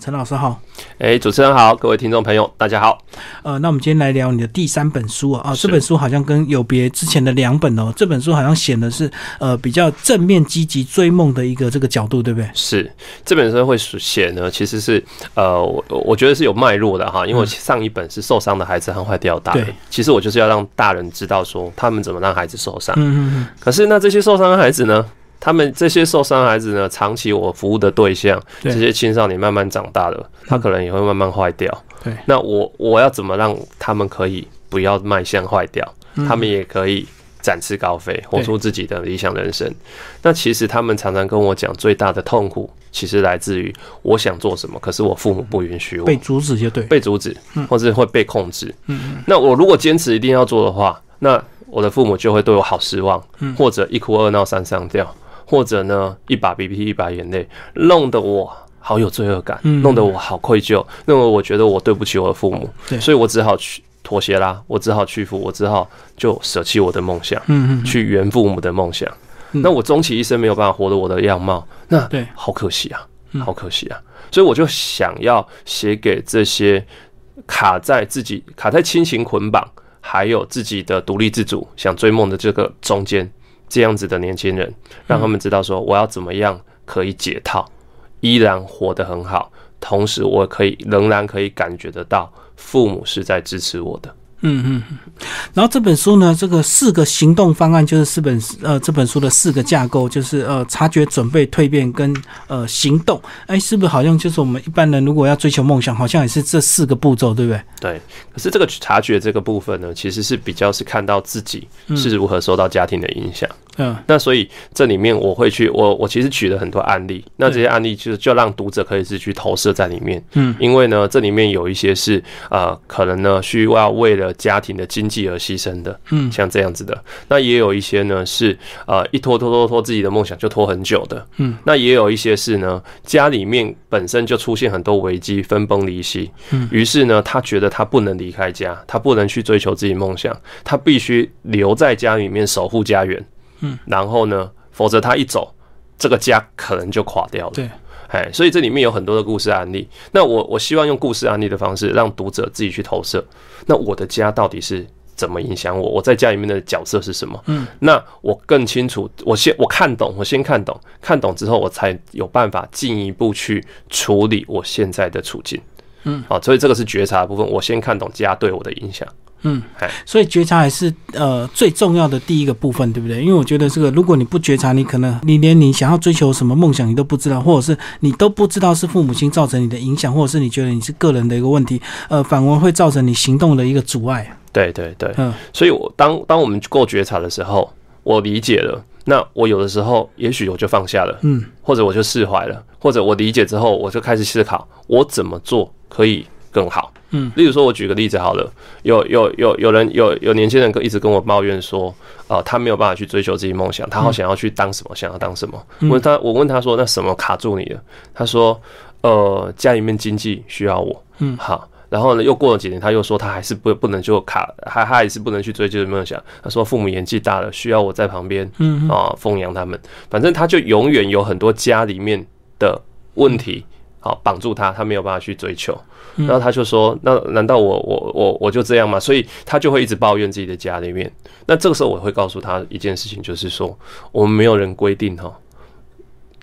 陈老师好，哎，主持人好，各位听众朋友，大家好。呃，那我们今天来聊你的第三本书啊，啊，这本书好像跟有别之前的两本哦，这本书好像显的是呃比较正面积极追梦的一个这个角度，对不对？是这本书会写呢，其实是呃，我我觉得是有脉络的哈，因为我上一本是受伤的孩子和坏掉大人对，其实我就是要让大人知道说他们怎么让孩子受伤。嗯嗯嗯可是那这些受伤的孩子呢？他们这些受伤孩子呢，长期我服务的对象，对。这些青少年慢慢长大了，他可能也会慢慢坏掉。对。那我我要怎么让他们可以不要迈向坏掉，嗯。他们也可以展翅高飞，活出自己的理想人生？那其实他们常常跟我讲，最大的痛苦其实来自于我想做什么，可是我父母不允许我。被阻止就对，被阻止，或者会被控制。嗯。那我如果坚持一定要做的话，那我的父母就会对我好失望，嗯。或者一哭二闹三上吊，或者呢一把鼻涕一把眼泪，弄得我好有罪恶感，嗯。弄得我好愧疚，弄得我觉得我对不起我的父母，所以我只好去妥协啦，我只好屈服，我只好就舍弃我的梦想，嗯嗯。去圆父母的梦想。嗯。那我终其一生没有办法活得我的样貌，那对。好可惜啊，嗯。好可惜啊！所以我就想要写给这些卡在自己卡在亲情捆绑，还有自己的独立自主想追梦的这个中间这样子的年轻人，让他们知道说我要怎么样可以解套，依然活得很好，同时我可以仍然可以感觉得到父母是在支持我的。嗯嗯嗯。然后这本书呢，这个四个行动方案就是四本呃这本书的四个架构，就是呃察觉、准备、蜕变跟呃行动。哎，是不是好像就是我们一般人如果要追求梦想，好像也是这四个步骤，对不对？对，可是这个察觉这个部分呢，其实是比较是看到自己是如何受到家庭的影响。嗯那所以这里面我会去，我我其实举了很多案例，那这些案例就就让读者可以是去投射在里面，嗯，因为呢，这里面有一些是呃，可能呢需要为了家庭的经济而牺牲的，嗯。像这样子的，那也有一些呢是呃一拖拖拖拖自己的梦想就拖很久的，嗯，那也有一些是呢家里面本身就出现很多危机，分崩离析，嗯。于是呢他觉得他不能离开家，他不能去追求自己梦想，他必须留在家里面守护家园。嗯，然后呢，否则他一走，这个家可能就垮掉了。对，哎，所以这里面有很多的故事案例。那我我希望用故事案例的方式，让读者自己去投射。那我的家到底是怎么影响我？我在家里面的角色是什么？嗯，那我更清楚，我先我看懂，我先看懂，看懂之后，我才有办法进一步去处理我现在的处境。嗯，好，所以这个是觉察的部分，我先看懂家对我的影响。嗯哎，所以觉察还是呃最重要的第一个部分，对不对？因为我觉得这个，如果你不觉察，你可能你连你想要追求什么梦想你都不知道，或者是你都不知道是父母亲造成你的影响，或者是你觉得你是个人的一个问题，呃，反而会造成你行动的一个阻碍。对对对，嗯所以我当当我们够觉察的时候，我理解了。那我有的时候，也许我就放下了，嗯或者我就释怀了，或者我理解之后，我就开始思考我怎么做可以更好。嗯，例如说，我举个例子好了，有有有有人有有年轻人跟一直跟我抱怨说，呃，他没有办法去追求自己梦想，他好想要去当什么，想要当什么。我问他，我问他说，那什么卡住你了？他说，呃，家里面经济需要我。嗯好。然后呢，又过了几年，他又说他还是不不能就卡，还他还是不能去追求梦想。他说父母年纪大了，需要我在旁边嗯啊奉养他们。反正他就永远有很多家里面的问题，好绑住他，他没有办法去追求。然后他就说：“那难道我我我我就这样吗？”所以他就会一直抱怨自己的家里面。那这个时候我会告诉他一件事情，就是说我们没有人规定哈，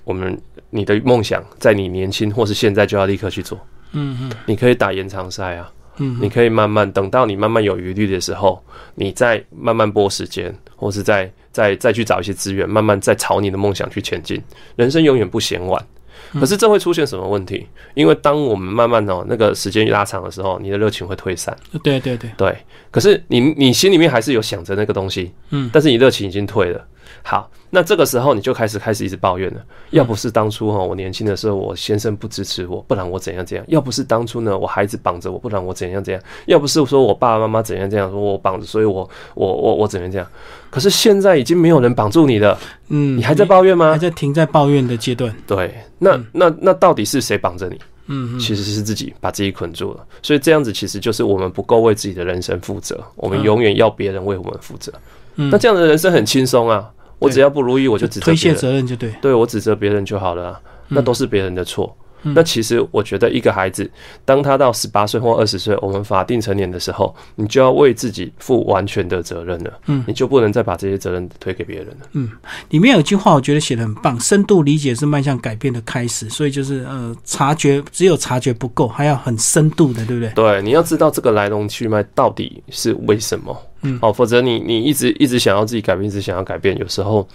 我们你的梦想在你年轻或是现在就要立刻去做。嗯嗯你可以打延长赛啊，嗯你可以慢慢等到你慢慢有余力的时候，你再慢慢拨时间，或是再再再去找一些资源，慢慢再朝你的梦想去前进。人生永远不嫌晚。可是这会出现什么问题？因为当我们慢慢哦那个时间拉长的时候，你的热情会退散。对对对，对，可是你你心里面还是有想着那个东西，嗯但是你热情已经退了。好，那这个时候你就开始开始一直抱怨了。要不是当初哈我年轻的时候，我先生不支持我，不然我怎样怎样；要不是当初呢我孩子绑着我，不然我怎样怎样；要不是说我爸爸妈妈怎样怎样，说我绑着，所以我我我我怎样怎样。可是现在已经没有人绑住你了，嗯，你还在抱怨吗？还在停在抱怨的阶段。对，那那那到底是谁绑着你？嗯嗯其实是自己把自己捆住了，所以这样子其实就是我们不够为自己的人生负责，我们嗯永远要别人为我们负责。嗯那这样的人生很轻松啊，我只要不如意我就指责推卸别人，责任就对。对我指责别人就好了啊，那都是别人的错。那其实我觉得，一个孩子当他到十八岁或二十岁，我们法定成年的时候，你就要为自己负完全的责任了。嗯，你就不能再把这些责任推给别人了。嗯，里面有句话我觉得写的很棒，深度理解是迈向改变的开始。所以就是呃，察觉只有察觉不够，还要很深度的，对不对？对，你要知道这个来龙去脉到底是为什么。嗯，哦，否则你你一直一直想要自己改变，一直想要改变，有时候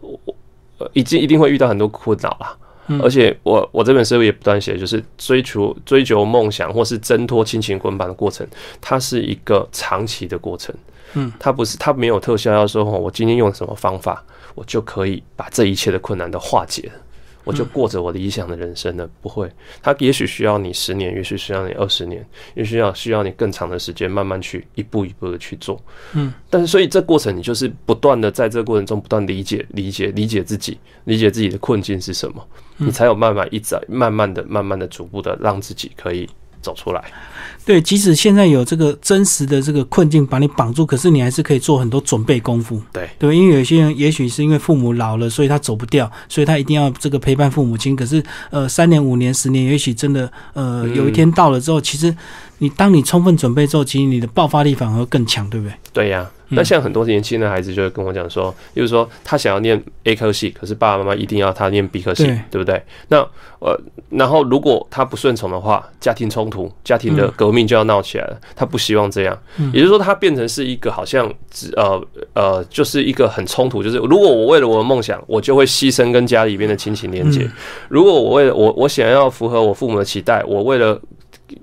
我已经一定会遇到很多困扰啦。而且我我这本书也不断写，就是追求追求梦想或是挣脱亲情捆绑的过程，它是一个长期的过程。嗯，它不是它没有特效，要说我今天用什么方法，我就可以把这一切的困难都化解了。我就过着我理想的人生了，不会。他也许需要你十年，也许需要你二十年，也需要需要你更长的时间，慢慢去一步一步的去做。嗯，但是所以这过程，你就是不断的在这个过程中不断理解、理解、理解自己，理解自己的困境是什么，你才有慢慢一直慢慢的、慢慢的、逐步的让自己可以走出来。对，即使现在有这个真实的这个困境把你绑住，可是你还是可以做很多准备功夫。对，对，因为有些人也许是因为父母老了，所以他走不掉，所以他一定要这个陪伴父母亲。可是，呃，三年、五年、十年，也许真的，呃，有一天到了之后，其实你当你充分准备之后，其实你的爆发力反而更强，对不对？对呀。那像很多年轻的孩子就会跟我讲说，就是说他想要念 A 科系，可是爸爸妈妈一定要他念 B 科系，对不对？那呃，然后如果他不顺从的话，家庭冲突、家庭的革命就要闹起来了。他不希望这样，也就是说，他变成是一个好像只呃呃，就是一个很冲突。就是如果我为了我的梦想，我就会牺牲跟家里边的亲情连接；如果我为了我我想要符合我父母的期待，我为了。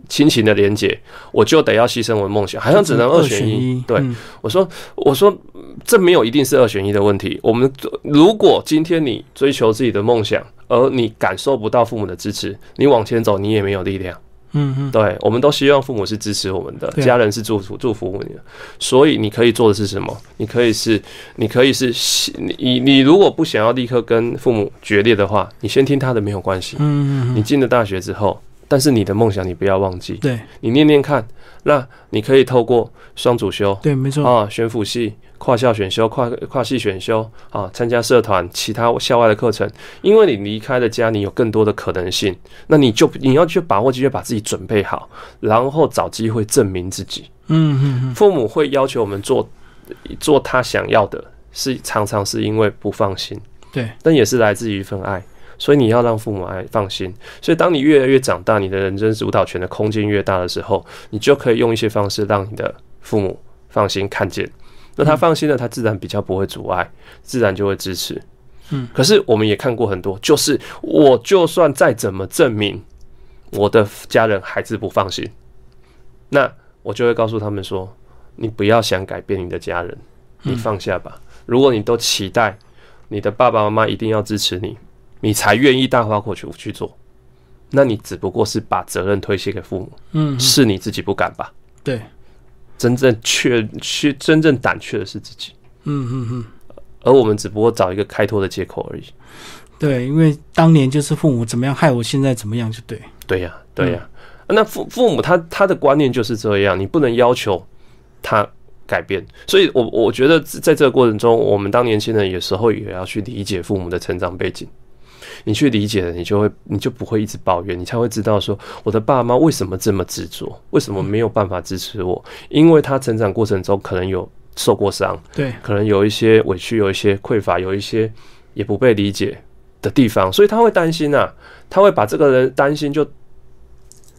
亲情的连接，我就得要牺牲我的梦想，好像只能二选一。对，我说，我说，这没有一定是二选一的问题。我们如果今天你追求自己的梦想，而你感受不到父母的支持，你往前走，你也没有力量。嗯嗯，对，我们都希望父母是支持我们的，家人是祝福祝福你的。所以你可以做的是什么？你可以是，你可以是，你你如果不想要立刻跟父母决裂的话，你先听他的没有关系。嗯嗯，你进了大学之后。但是你的梦想你不要忘记，对。你念念看，那你可以透过双主修，对，没错。啊，选辅系、跨校选修、跨跨系选修啊，参加社团、其他校外的课程，因为你离开了家，你有更多的可能性，那你就你要去把握机会，把自己准备好，然后找机会证明自己。嗯嗯嗯，父母会要求我们做做他想要的，是常常是因为不放心，对，但也是来自于一份爱。所以你要让父母爱放心。所以当你越来越长大，你的人生主导权的空间越大的时候，你就可以用一些方式让你的父母放心看见。那他放心了，他自然比较不会阻碍，自然就会支持。嗯。可是我们也看过很多，就是我就算再怎么证明我的家人还是不放心，那我就会告诉他们说：你不要想改变你的家人，你放下吧。如果你都期待你的爸爸妈妈一定要支持你。你才愿意大花阔去去做，那你只不过是把责任推卸给父母，嗯，是你自己不敢吧？对，真正确去真正胆怯的是自己，嗯嗯嗯，而我们只不过找一个开脱的借口而已。对，因为当年就是父母怎么样害我，现在怎么样就对。对呀，对呀，那父父母他他的观念就是这样，你不能要求他改变。所以，我我觉得在这个过程中，我们当年轻人有时候也要去理解父母的成长背景。你去理解了，你就会，你就不会一直抱怨，你才会知道说，我的爸妈为什么这么执着，为什么没有办法支持我？因为他成长过程中可能有受过伤，对，可能有一些委屈，有一些匮乏，有一些也不被理解的地方，所以他会担心啊，他会把这个人担心就。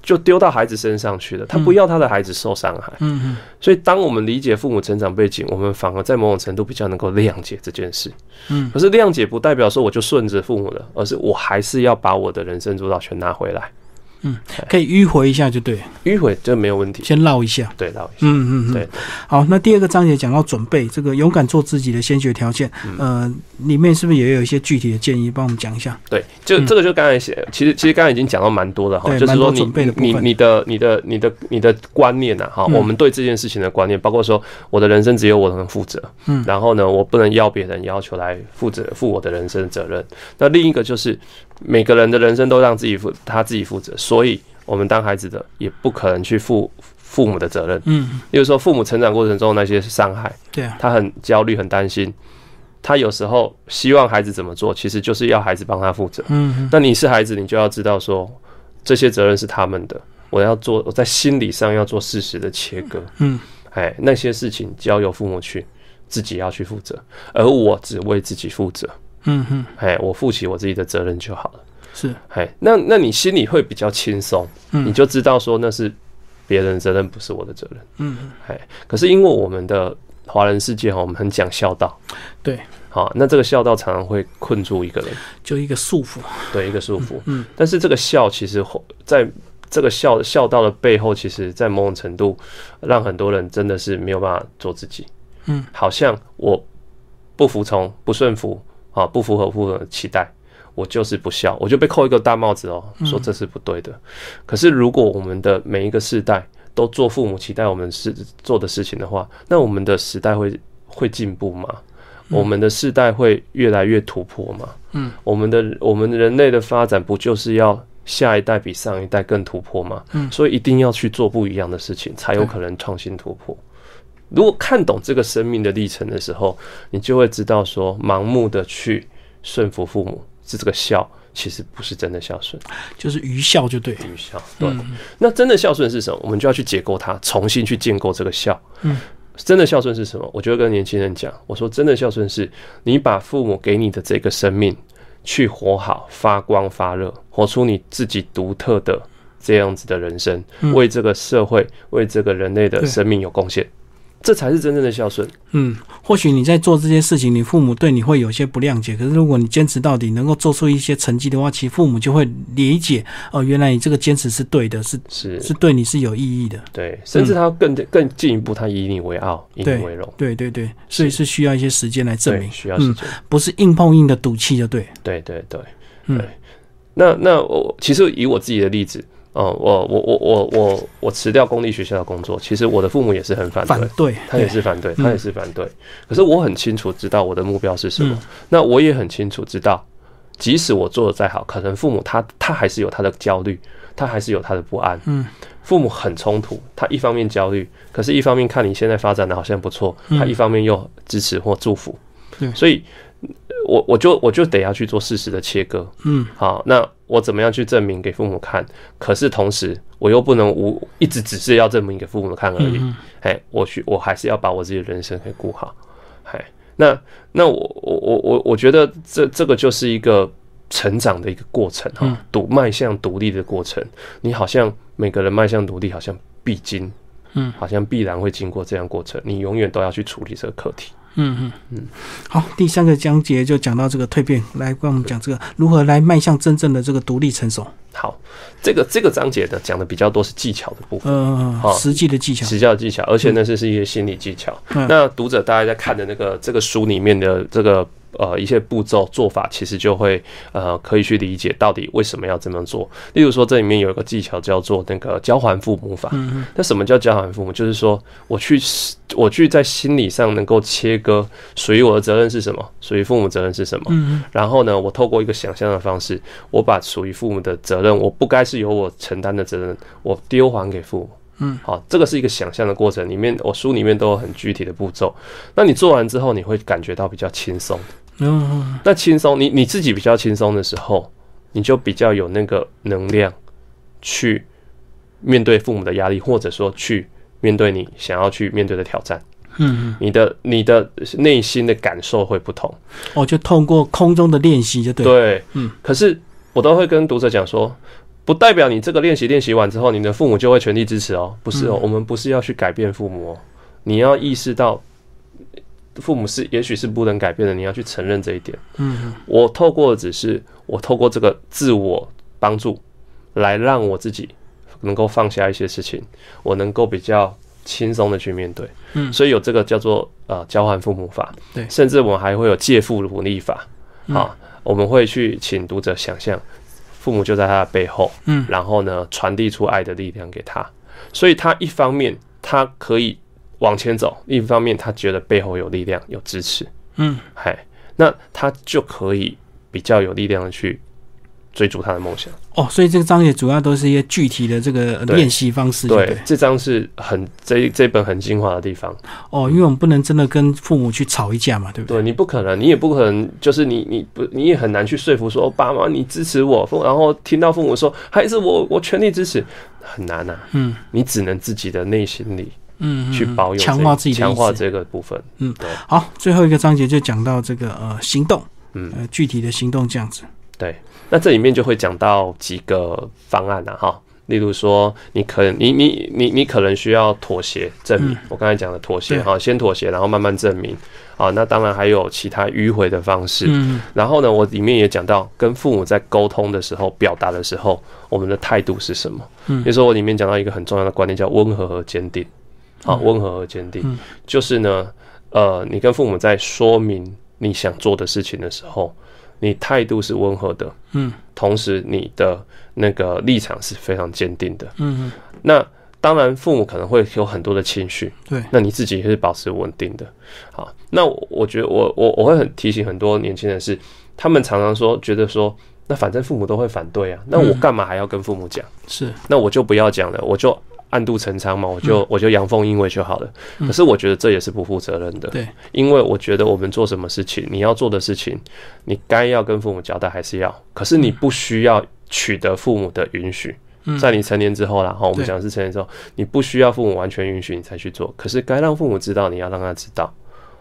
就丢到孩子身上去了，他不要他的孩子受伤害。嗯嗯，所以当我们理解父母成长背景，我们反而在某种程度比较能够谅解这件事。嗯，可是谅解不代表说我就顺着父母了，而是我还是要把我的人生主导权拿回来。嗯，可以迂回一下就对，迂回这没有问题。先绕一下，对，绕一下。嗯嗯嗯，对。好，那第二个章节讲到准备，这个勇敢做自己的先决条件，呃，里面是不是也有一些具体的建议，帮我们讲一下？对，就这个就刚才写，其实其实刚才已经讲到蛮多的哈，就是说你你你的你的你的你的观念呐，哈，我们对这件事情的观念，包括说我的人生只有我能负责，嗯，然后呢，我不能要别人要求来负责负我的人生责任。那另一个就是每个人的人生都让自己负他自己负责，所以。我们当孩子的也不可能去负父母的责任，嗯，比如说父母成长过程中那些伤害，对啊，他很焦虑、很担心，他有时候希望孩子怎么做，其实就是要孩子帮他负责，嗯，那你是孩子，你就要知道说，这些责任是他们的，我要做我在心理上要做事实的切割。嗯，哎，那些事情交由父母去自己要去负责，而我只为自己负责。嗯哼，哎，我负起我自己的责任就好了。是，哎，那那你心里会比较轻松，你就知道说那是别人的责任，不是我的责任。嗯，哎，可是因为我们的华人世界哈，我们很讲孝道，对，好，那这个孝道常常会困住一个人，就一个束缚。对，一个束缚。嗯，但是这个孝其实在这个孝孝道的背后，其实在某种程度让很多人真的是没有办法做自己。嗯，好像我不服从、不顺服啊，不符合父母的期待。我就是不孝，我就被扣一个大帽子哦，说这是不对的。可是如果我们的每一个世代都做父母期待我们是做的事情的话，那我们的时代会会进步吗？我们的世代会越来越突破吗？嗯，我们的我们人类的发展不就是要下一代比上一代更突破吗？嗯，所以一定要去做不一样的事情，才有可能创新突破。如果看懂这个生命的历程的时候，你就会知道说，盲目的去顺服父母。是这个孝，其实不是真的孝顺，就是愚孝就对。愚孝，对。那真的孝顺是什么？我们就要去解构它，重新去建构这个孝。嗯，真的孝顺是什么？我就会跟年轻人讲，我说真的孝顺是你把父母给你的这个生命去活好，发光发热，活出你自己独特的这样子的人生，为这个社会，为这个人类的生命有贡献。这才是真正的孝顺。嗯，或许你在做这些事情，你父母对你会有些不谅解。可是如果你坚持到底，能够做出一些成绩的话，其实父母就会理解哦，原来你这个坚持是对的，是是是对你是有意义的。对，甚至他更更进一步，他以你为傲，以你为荣。对对对，所以是需要一些时间来证明，需要时间，不是硬碰硬的赌气就对。对对对，嗯，那那我其实以我自己的例子。哦，我我我我我我辞掉公立学校的工作，其实我的父母也是很反对，反对，他也是反对，他也是反对。可是我很清楚知道我的目标是什么，那我也很清楚知道，即使我做的再好，可能父母他他还是有他的焦虑，他还是有他的不安。嗯，父母很冲突，他一方面焦虑，可是一方面看你现在发展的好像不错，他一方面又支持或祝福。对，所以。我我就我就得要去做事实的切割，嗯，好，那我怎么样去证明给父母看？可是同时我又不能无一直只是要证明给父母看而已，哎，我去我还是要把我自己的人生给顾好，哎，那那我我我我我觉得这这个就是一个成长的一个过程哈，独迈向独立的过程，你好像每个人迈向独立好像必经，嗯，好像必然会经过这样过程，你永远都要去处理这个课题。嗯嗯嗯，好，第三个章节就讲到这个蜕变，来跟我们讲这个如何来迈向真正的这个独立成熟。好，这个这个章节呢讲的比较多是技巧的部分，嗯，实际的技巧，实际的技巧，而且呢是是一些心理技巧。那读者大家在看的那个这个书里面的这个。呃，一些步骤做法，其实就会呃，可以去理解到底为什么要这么做。例如说，这里面有一个技巧叫做那个交还父母法。嗯那什么叫交还父母？就是说，我去我去在心理上能够切割属于我的责任是什么，属于父母责任是什么。嗯然后呢，我透过一个想象的方式，我把属于父母的责任，我不该是由我承担的责任，我丢还给父母。嗯，好，这个是一个想象的过程，里面我书里面都有很具体的步骤。那你做完之后，你会感觉到比较轻松。嗯，那轻松，你你自己比较轻松的时候，你就比较有那个能量去面对父母的压力，或者说去面对你想要去面对的挑战。嗯，你的你的内心的感受会不同。哦，就通过空中的练习就对。对，嗯。可是我都会跟读者讲说。不代表你这个练习练习完之后，你的父母就会全力支持哦。不是哦，我们不是要去改变父母哦。你要意识到，父母是也许是不能改变的，你要去承认这一点。嗯，我透过只是我透过这个自我帮助，来让我自己能够放下一些事情，我能够比较轻松的去面对。嗯，所以有这个叫做呃交换父母法。对，甚至我们还会有借父努力法。好，我们会去请读者想象。父母就在他的背后，嗯，然后呢，传递出爱的力量给他，所以他一方面他可以往前走，另一方面他觉得背后有力量、有支持，嗯，嗨，那他就可以比较有力量的去追逐他的梦想。哦，所以这个章节主要都是一些具体的这个练习方式，对这章是很这这本很精华的地方。哦，因为我们不能真的跟父母去吵一架嘛，对不对？对你不可能，你也不可能，就是你你不你也很难去说服说哦爸妈你支持我，然后听到父母说孩子我我全力支持，很难呐、嗯。你只能自己的内心里嗯，嗯去保有强化自己的强化。这个部分。嗯对好，最后一个章节就讲到这个呃行动，嗯呃具体的行动这样子。对，那这里面就会讲到几个方案啊，哈，例如说你可能你你你你可能需要妥协证明，我刚才讲的妥协哈，先妥协，然后慢慢证明啊，那当然还有其他迂回的方式。嗯然后呢，我里面也讲到，跟父母在沟通的时候、表达的时候，我们的态度是什么？嗯比如说我里面讲到一个很重要的观念，叫温和和坚定。好，嗯。温和而坚定，嗯。就是呢，呃，你跟父母在说明你想做的事情的时候，你态度是温和的，嗯。同时你的那个立场是非常坚定的。嗯，那当然，父母可能会有很多的情绪，对，那你自己也是保持稳定的。好，那我我觉得我我我会很提醒很多年轻人是，他们常常说觉得说，那反正父母都会反对啊，那我嗯。干嘛还要跟父母讲？是。那我就不要讲了，我就暗度陈仓嘛，我就、嗯我就阳奉阴违就好了。可是我觉得这也是不负责任的，对，因为我觉得我们做什么事情，你要做的事情，你该要跟父母交代还是要，可是你不需要取得父母的允许。嗯。在你成年之后啦，哈，我们讲的是成年之后，你不需要父母完全允许你才去做，可是该让父母知道，你要让他知道。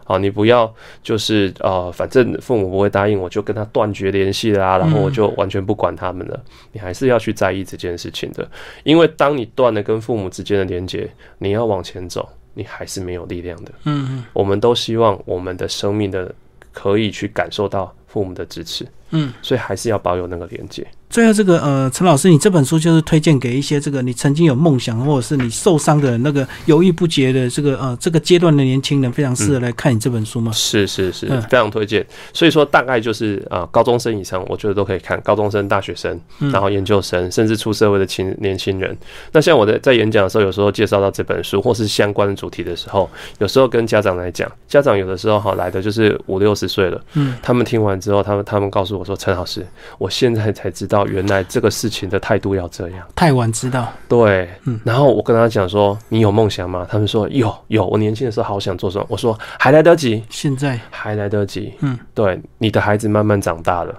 好，你不要就是呃，反正父母不会答应，我就跟他断绝联系啦，然后我就完全不管他们了。你还是要去在意这件事情的，因为当你断了跟父母之间的连接，你要往前走，你还是没有力量的。嗯我们都希望我们的生命的可以去感受到父母的支持，嗯。所以还是要保有那个连接。最后这个呃，陈老师，你这本书就是推荐给一些这个你曾经有梦想或者是你受伤的那个犹豫不决的这个呃这个阶段的年轻人，非常适合来看你这本书吗？是是是嗯，非常推荐。所以说，大概就是啊、呃高中生以上，我觉得都可以看。高中生、大学生，嗯然后研究生，甚至出社会的青年轻人。那像我的在演讲的时候，有时候介绍到这本书或是相关的主题的时候，有时候跟家长来讲，家长有的时候哈来的就是五六十岁了，嗯，他们听完之后，他们他们告诉我说，陈老师，我现在才知道原来这个事情的态度要这样。太晚知道，对，嗯然后我跟他讲说，你有梦想吗？他们说有有，我年轻的时候好想做什么。我说还来得及，现在还来得及。嗯，对，你的孩子慢慢长大了，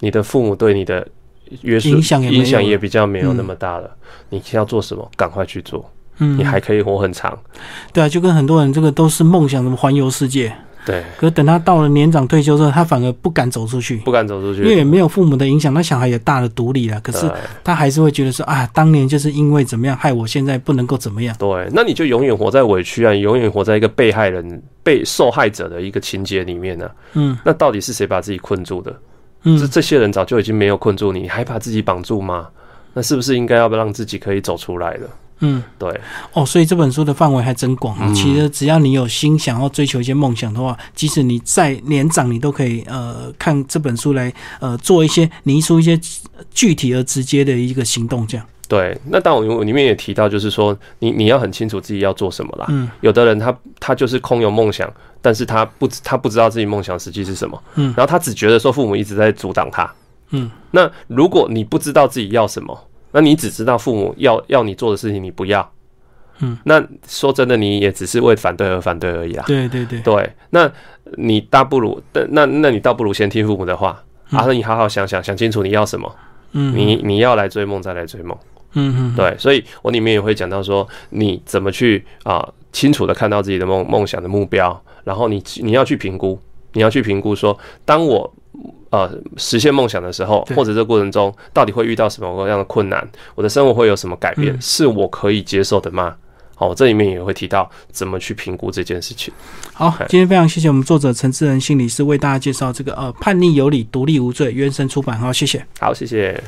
你的父母对你的约束影响影响也比较没有那么大了。你要做什么，赶快去做，嗯，你还可以活很长。对啊，就跟很多人这个都是梦想，什么环游世界，对，可是等他到了年长退休之后，他反而不敢走出去，不敢走出去，因为也没有父母的影响，那小孩也大了独立了，可是他还是会觉得说啊，当年就是因为怎么样，害我现在不能够怎么样。对，那你就永远活在委屈啊，你永远活在一个被害人、被受害者的一个情节里面呢、嗯那到底是谁把自己困住的？这嗯，这些人早就已经没有困住你，你还把自己绑住吗？那是不是应该要让自己可以走出来了？嗯，对，哦，所以这本书的范围还真广啊。嗯其实只要你有心想要追求一些梦想的话，即使你再年长，你都可以呃看这本书来呃做一些拟出一些具体而直接的一个行动，这样。对，那当然我里面也提到，就是说你你要很清楚自己要做什么啦。嗯有的人他他就是空有梦想，但是他不知他不知道自己梦想实际是什么，嗯然后他只觉得说父母一直在阻挡他。嗯那如果你不知道自己要什么，那你只知道父母要要你做的事情你不要，嗯，那说真的你也只是为反对而反对而已啊。对对对，对，那你大不如，那那你倒不如先听父母的话，嗯。啊，那你好好想想，想清楚你要什么，嗯，你你要来追梦再来追梦。嗯嗯对，所以我里面也会讲到说，你怎么去啊、清楚的看到自己的梦梦想的目标，然后你你要去评估，你要去评估说，当我呃实现梦想的时候，或者这过程中到底会遇到什么样的困难，我的生活会有什么改变，嗯是我可以接受的吗？好，这里面也会提到怎么去评估这件事情。好，今天非常谢谢我们作者陈志仁心理师为大家介绍这个呃叛逆有理，独立无罪，原神出版。好，谢谢。好，谢谢。